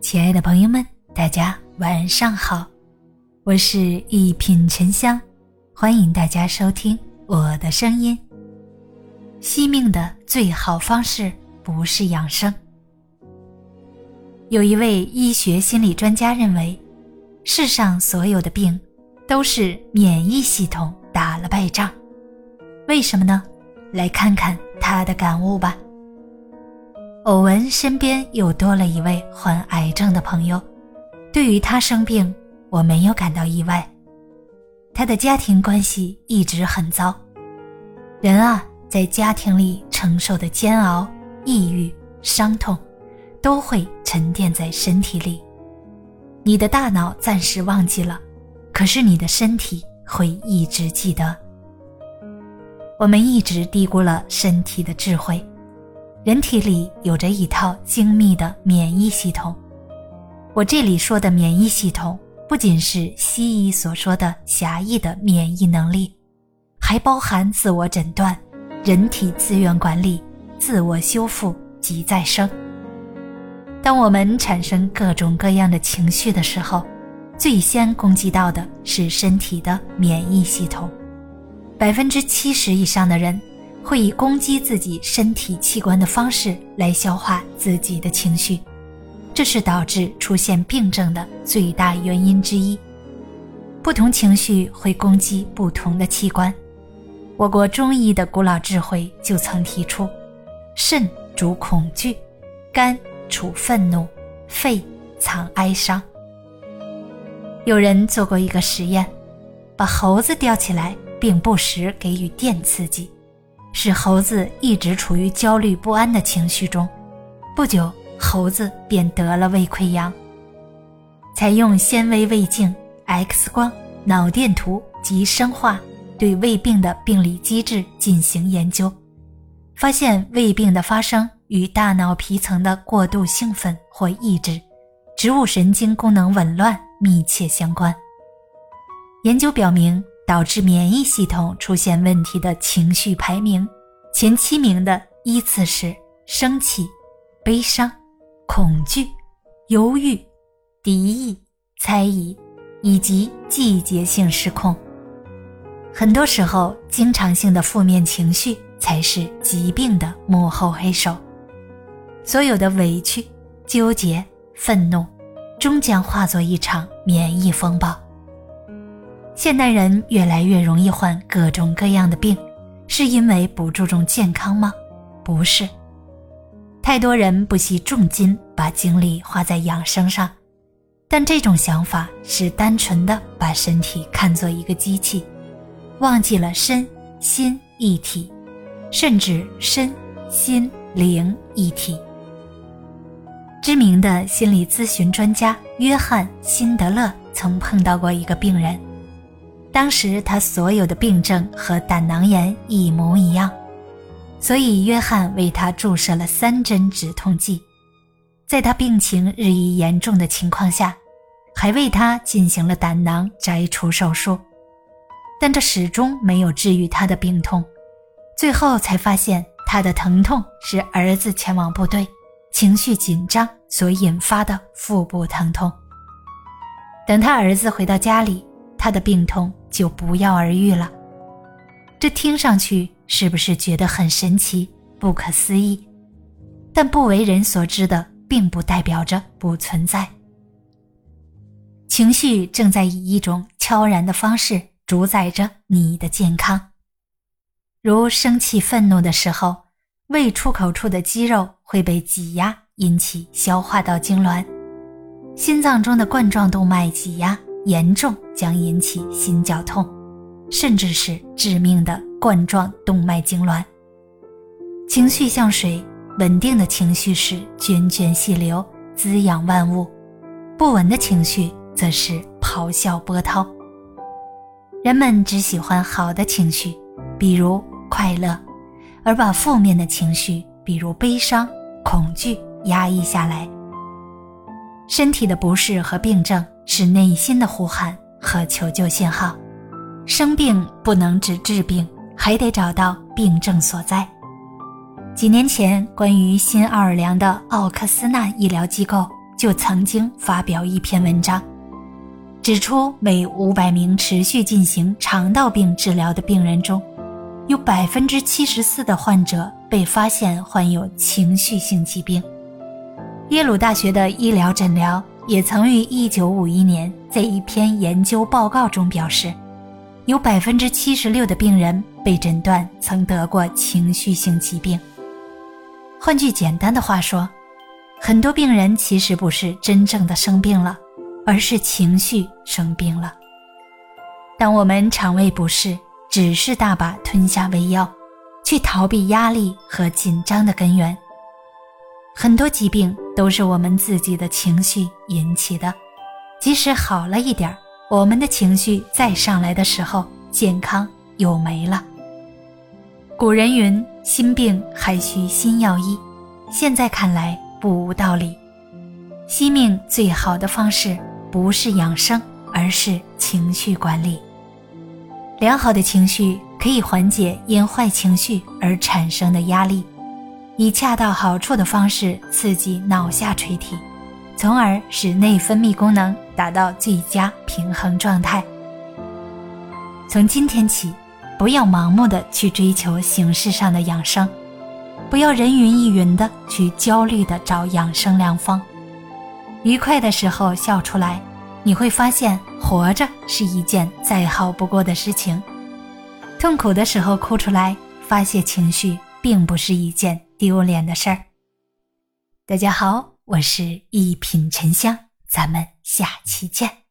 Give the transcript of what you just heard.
亲爱的朋友们，大家晚上好，我是一品沉香，欢迎大家收听我的声音。惜命的最好方式不是养生。有一位医学心理专家认为，世上所有的病都是免疫系统打了败仗。为什么呢？来看看他的感悟吧。偶闻身边又多了一位患癌症的朋友，对于他生病，我没有感到意外。他的家庭关系一直很糟。人啊，在家庭里承受的煎熬、抑郁、伤痛，都会沉淀在身体里。你的大脑暂时忘记了，可是你的身体会一直记得。我们一直低估了身体的智慧。人体里有着一套精密的免疫系统。我这里说的免疫系统，不仅是西医所说的狭义的免疫能力，还包含自我诊断、人体资源管理、自我修复及再生。当我们产生各种各样的情绪的时候，最先攻击到的是身体的免疫系统。百分之七十以上的人。会以攻击自己身体器官的方式来消化自己的情绪，这是导致出现病症的最大原因之一。不同情绪会攻击不同的器官。我国中医的古老智慧就曾提出：肾主恐惧，肝处愤怒，肺藏哀伤。有人做过一个实验，把猴子吊起来，并不时给予电刺激。使猴子一直处于焦虑不安的情绪中，不久，猴子便得了胃溃疡。采用纤维胃镜、X 光、脑电图及生化对胃病的病理机制进行研究，发现胃病的发生与大脑皮层的过度兴奋或抑制、植物神经功能紊乱密切相关。研究表明。导致免疫系统出现问题的情绪排名，前七名的依次是生气、悲伤、恐惧、忧郁、敌意、猜疑，以及季节性失控。很多时候，经常性的负面情绪才是疾病的幕后黑手。所有的委屈、纠结、愤怒，终将化作一场免疫风暴。现代人越来越容易患各种各样的病，是因为不注重健康吗？不是，太多人不惜重金把精力花在养生上，但这种想法是单纯的把身体看作一个机器，忘记了身心一体，甚至身心灵一体。知名的心理咨询专家约翰·辛德勒曾碰到过一个病人。当时他所有的病症和胆囊炎一模一样，所以约翰为他注射了三针止痛剂，在他病情日益严重的情况下，还为他进行了胆囊摘除手术，但这始终没有治愈他的病痛，最后才发现他的疼痛是儿子前往部队，情绪紧张所引发的腹部疼痛。等他儿子回到家里，他的病痛。就不药而愈了，这听上去是不是觉得很神奇、不可思议？但不为人所知的，并不代表着不存在。情绪正在以一种悄然的方式主宰着你的健康。如生气、愤怒的时候，胃出口处的肌肉会被挤压，引起消化道痉挛；心脏中的冠状动脉挤压。严重将引起心绞痛，甚至是致命的冠状动脉痉挛。情绪像水，稳定的情绪是涓涓细流，滋养万物；不稳的情绪则是咆哮波涛。人们只喜欢好的情绪，比如快乐，而把负面的情绪，比如悲伤、恐惧压抑下来。身体的不适和病症。是内心的呼喊和求救信号。生病不能只治病，还得找到病症所在。几年前，关于新奥尔良的奥克斯纳医疗机构就曾经发表一篇文章，指出每五百名持续进行肠道病治疗的病人中，有百分之七十四的患者被发现患有情绪性疾病。耶鲁大学的医疗诊疗也曾于一九五一年在一篇研究报告中表示，有百分之七十六的病人被诊断曾得过情绪性疾病。换句简单的话说，很多病人其实不是真正的生病了，而是情绪生病了。当我们肠胃不适，只是大把吞下胃药，去逃避压力和紧张的根源。很多疾病都是我们自己的情绪引起的，即使好了一点儿，我们的情绪再上来的时候，健康又没了。古人云：“心病还需心药医。”现在看来不无道理。惜命最好的方式不是养生，而是情绪管理。良好的情绪可以缓解因坏情绪而产生的压力，以恰到好处的方式刺激脑下垂体，从而使内分泌功能达到最佳平衡状态。从今天起。不要盲目的去追求形式上的养生，不要人云亦云的去焦虑的找养生良方。愉快的时候笑出来，你会发现活着是一件再好不过的事情；痛苦的时候哭出来，发泄情绪并不是一件丢脸的事儿。大家好，我是一品沉香，咱们下期见。